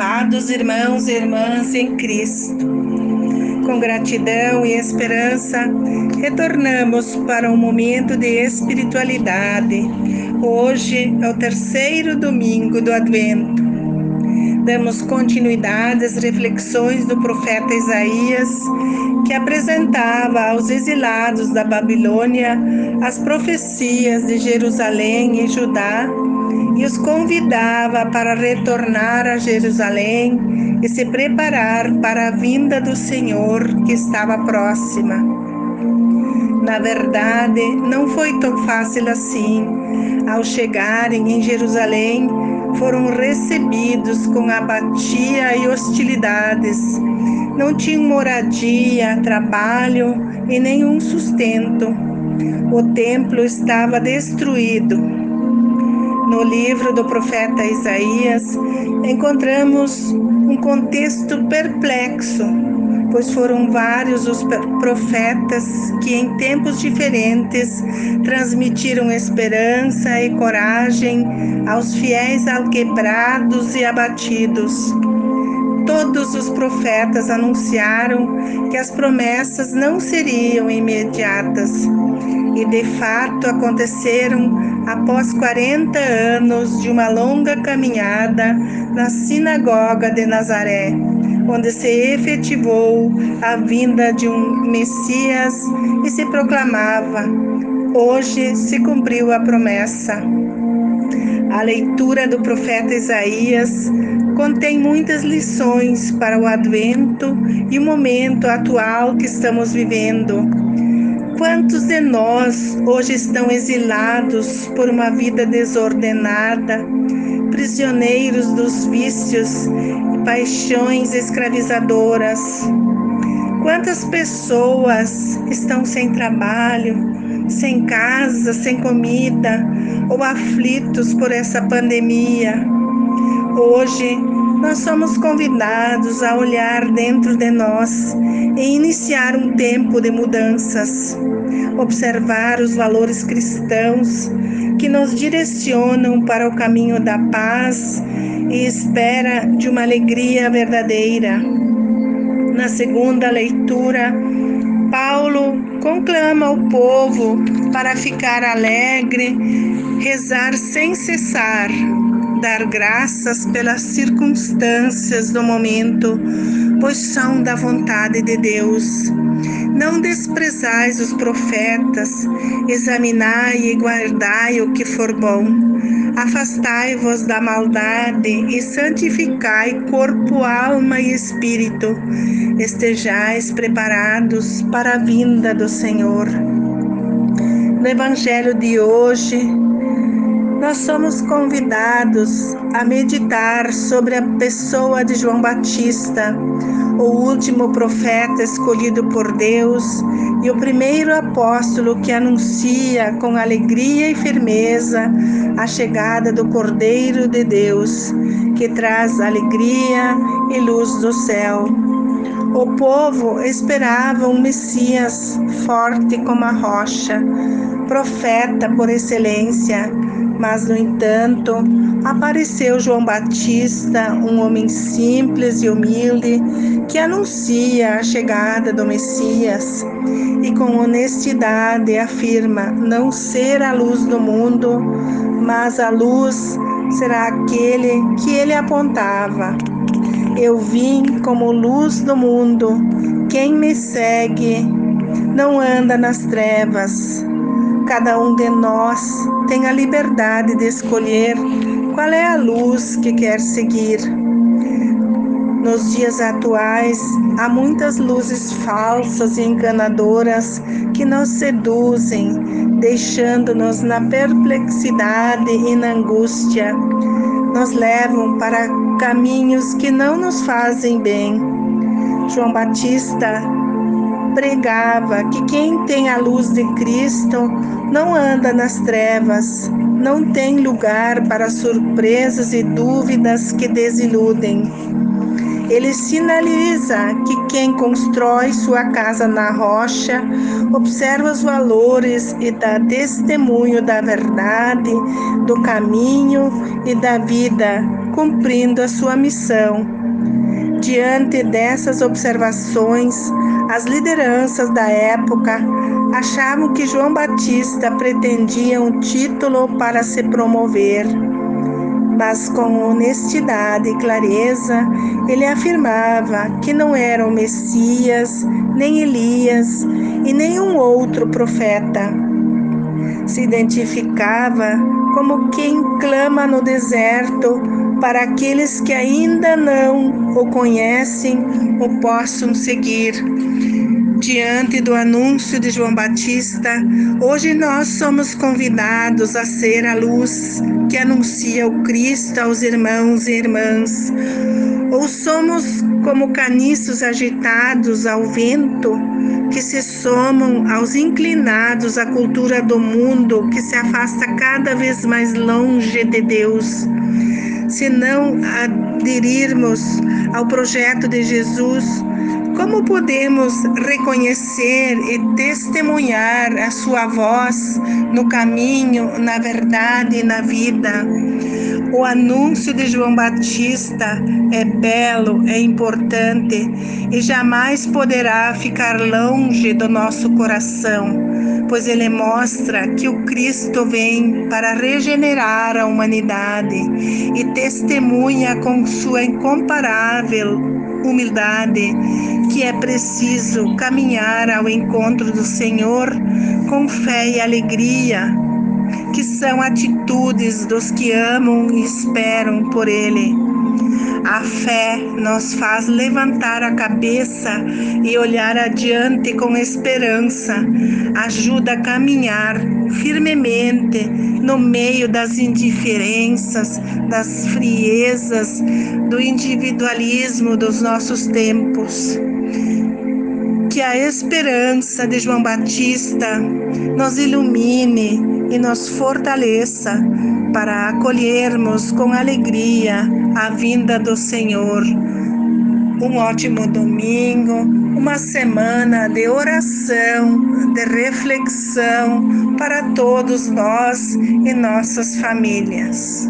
Amados irmãos e irmãs em Cristo, com gratidão e esperança, retornamos para um momento de espiritualidade. Hoje é o terceiro domingo do Advento. Damos continuidade às reflexões do profeta Isaías, que apresentava aos exilados da Babilônia as profecias de Jerusalém e Judá e os convidava para retornar a Jerusalém e se preparar para a vinda do Senhor que estava próxima. Na verdade, não foi tão fácil assim. Ao chegarem em Jerusalém, foram recebidos com apatia e hostilidades. Não tinham moradia, trabalho e nenhum sustento. O templo estava destruído no livro do profeta Isaías, encontramos um contexto perplexo, pois foram vários os profetas que, em tempos diferentes, transmitiram esperança e coragem aos fiéis alquebrados e abatidos. Todos os profetas anunciaram que as promessas não seriam imediatas e de fato aconteceram após 40 anos de uma longa caminhada na sinagoga de Nazaré, onde se efetivou a vinda de um Messias e se proclamava: Hoje se cumpriu a promessa. A leitura do profeta Isaías contém muitas lições para o advento e o momento atual que estamos vivendo Quantos de nós hoje estão exilados por uma vida desordenada, prisioneiros dos vícios e paixões escravizadoras? Quantas pessoas estão sem trabalho, sem casa, sem comida ou aflitos por essa pandemia? Hoje, nós somos convidados a olhar dentro de nós e iniciar um tempo de mudanças, observar os valores cristãos que nos direcionam para o caminho da paz e espera de uma alegria verdadeira. Na segunda leitura, Paulo conclama o povo para ficar alegre, rezar sem cessar dar graças pelas circunstâncias do momento, pois são da vontade de Deus. Não desprezais os profetas, examinai e guardai o que for bom. Afastai-vos da maldade e santificai corpo, alma e espírito. Estejais preparados para a vinda do Senhor. No Evangelho de hoje, nós somos convidados a meditar sobre a pessoa de João Batista, o último profeta escolhido por Deus e o primeiro apóstolo que anuncia com alegria e firmeza a chegada do Cordeiro de Deus, que traz alegria e luz do céu. O povo esperava um Messias forte como a rocha, profeta por excelência mas, no entanto, apareceu João Batista, um homem simples e humilde, que anuncia a chegada do Messias e, com honestidade, afirma não ser a luz do mundo, mas a luz será aquele que ele apontava. Eu vim como luz do mundo. Quem me segue não anda nas trevas, Cada um de nós tem a liberdade de escolher qual é a luz que quer seguir. Nos dias atuais, há muitas luzes falsas e enganadoras que nos seduzem, deixando-nos na perplexidade e na angústia. Nos levam para caminhos que não nos fazem bem. João Batista pregava que quem tem a luz de Cristo não anda nas trevas, não tem lugar para surpresas e dúvidas que desiludem. Ele sinaliza que quem constrói sua casa na rocha observa os valores e dá testemunho da verdade, do caminho e da vida cumprindo a sua missão. Diante dessas observações, as lideranças da época achavam que João Batista pretendia um título para se promover. Mas com honestidade e clareza, ele afirmava que não era o Messias, nem Elias e nenhum outro profeta. Se identificava como quem clama no deserto para aqueles que ainda não o conhecem o possam seguir. Diante do anúncio de João Batista, hoje nós somos convidados a ser a luz que anuncia o Cristo aos irmãos e irmãs. Ou somos como caniços agitados ao vento que se somam aos inclinados à cultura do mundo que se afasta cada vez mais longe de Deus. Se não aderirmos ao projeto de Jesus, como podemos reconhecer e testemunhar a sua voz no caminho, na verdade e na vida? O anúncio de João Batista é belo, é importante e jamais poderá ficar longe do nosso coração, pois ele mostra que o Cristo vem para regenerar a humanidade e testemunha com sua incomparável humildade que é preciso caminhar ao encontro do Senhor com fé e alegria que são atitudes dos que amam e esperam por Ele. A fé nos faz levantar a cabeça e olhar adiante com esperança, ajuda a caminhar firmemente no meio das indiferenças, das friezas, do individualismo dos nossos tempos. Que a esperança de João Batista nos ilumine e nos fortaleça para acolhermos com alegria a vinda do Senhor. Um ótimo domingo, uma semana de oração, de reflexão para todos nós e nossas famílias.